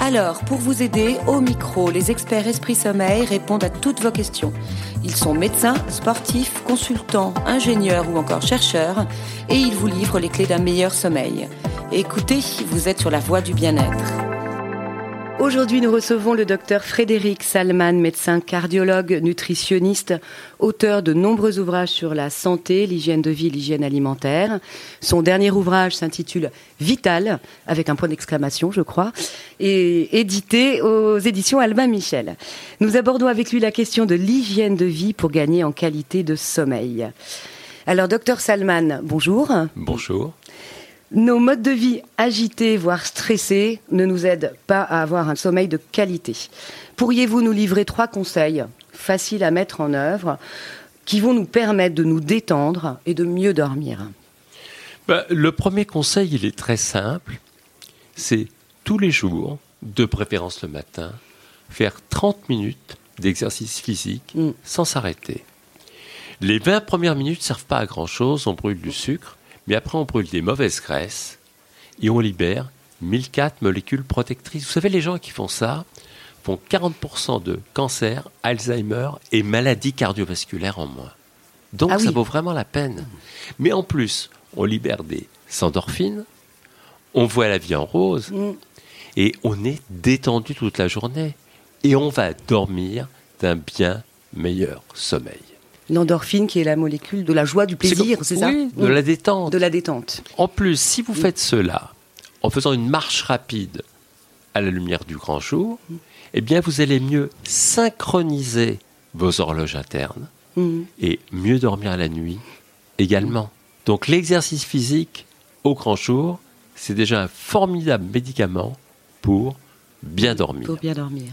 Alors, pour vous aider, au micro, les experts Esprit Sommeil répondent à toutes vos questions. Ils sont médecins, sportifs, consultants, ingénieurs ou encore chercheurs, et ils vous livrent les clés d'un meilleur sommeil. Écoutez, vous êtes sur la voie du bien-être. Aujourd'hui, nous recevons le docteur Frédéric Salman, médecin cardiologue, nutritionniste, auteur de nombreux ouvrages sur la santé, l'hygiène de vie, l'hygiène alimentaire. Son dernier ouvrage s'intitule Vital, avec un point d'exclamation, je crois, et édité aux éditions Albin Michel. Nous abordons avec lui la question de l'hygiène de vie pour gagner en qualité de sommeil. Alors, docteur Salman, bonjour. Bonjour. Nos modes de vie agités, voire stressés, ne nous aident pas à avoir un sommeil de qualité. Pourriez-vous nous livrer trois conseils faciles à mettre en œuvre qui vont nous permettre de nous détendre et de mieux dormir? Ben, Le premier conseil, il est très simple. C'est tous les jours, de préférence le matin, faire 30 minutes d'exercice physique mm. sans s'arrêter. Les 20 premières minutes ne servent pas à grand-chose, on brûle du sucre. Mais après, on brûle des mauvaises graisses et on libère 1004 molécules protectrices. Vous savez, les gens qui font ça font 40% de cancer, Alzheimer et maladies cardiovasculaires en moins. Donc ah ça vaut vraiment la peine. Mais en plus, on libère des endorphines, on voit la vie en rose mm. et on est détendu toute la journée. Et on va dormir d'un bien meilleur sommeil. L'endorphine qui est la molécule de la joie, du plaisir, c'est ça Oui, de la détente. De la détente. En plus, si vous faites cela en faisant une marche rapide à la lumière du grand jour, eh bien vous allez mieux synchroniser vos horloges internes mm. et mieux dormir la nuit également. Donc l'exercice physique au grand jour, c'est déjà un formidable médicament pour bien dormir. Pour bien dormir.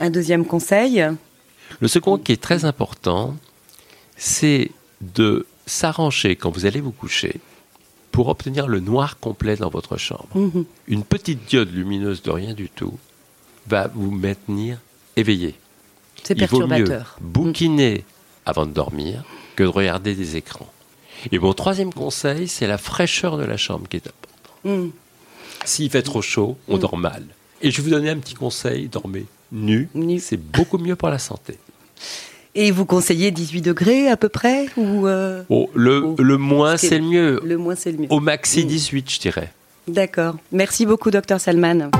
Un deuxième conseil le second qui est très important, c'est de s'arranger quand vous allez vous coucher pour obtenir le noir complet dans votre chambre. Mhm. Une petite diode lumineuse de rien du tout va vous maintenir éveillé. C'est perturbateur. Il vaut mieux bouquiner avant de dormir que de regarder des écrans. Et mon troisième conseil, c'est la fraîcheur de la chambre qui est importante. Mhm. S'il fait trop chaud, on mhm. dort mal. Et je vais vous donner un petit conseil, dormez nu, c'est beaucoup mieux pour la santé. Et vous conseillez 18 degrés à peu près ou euh, oh, le, le, moins c'est le mieux. Le moins c'est le mieux. Au maxi 18 mm. je dirais. D'accord. Merci beaucoup docteur Salman.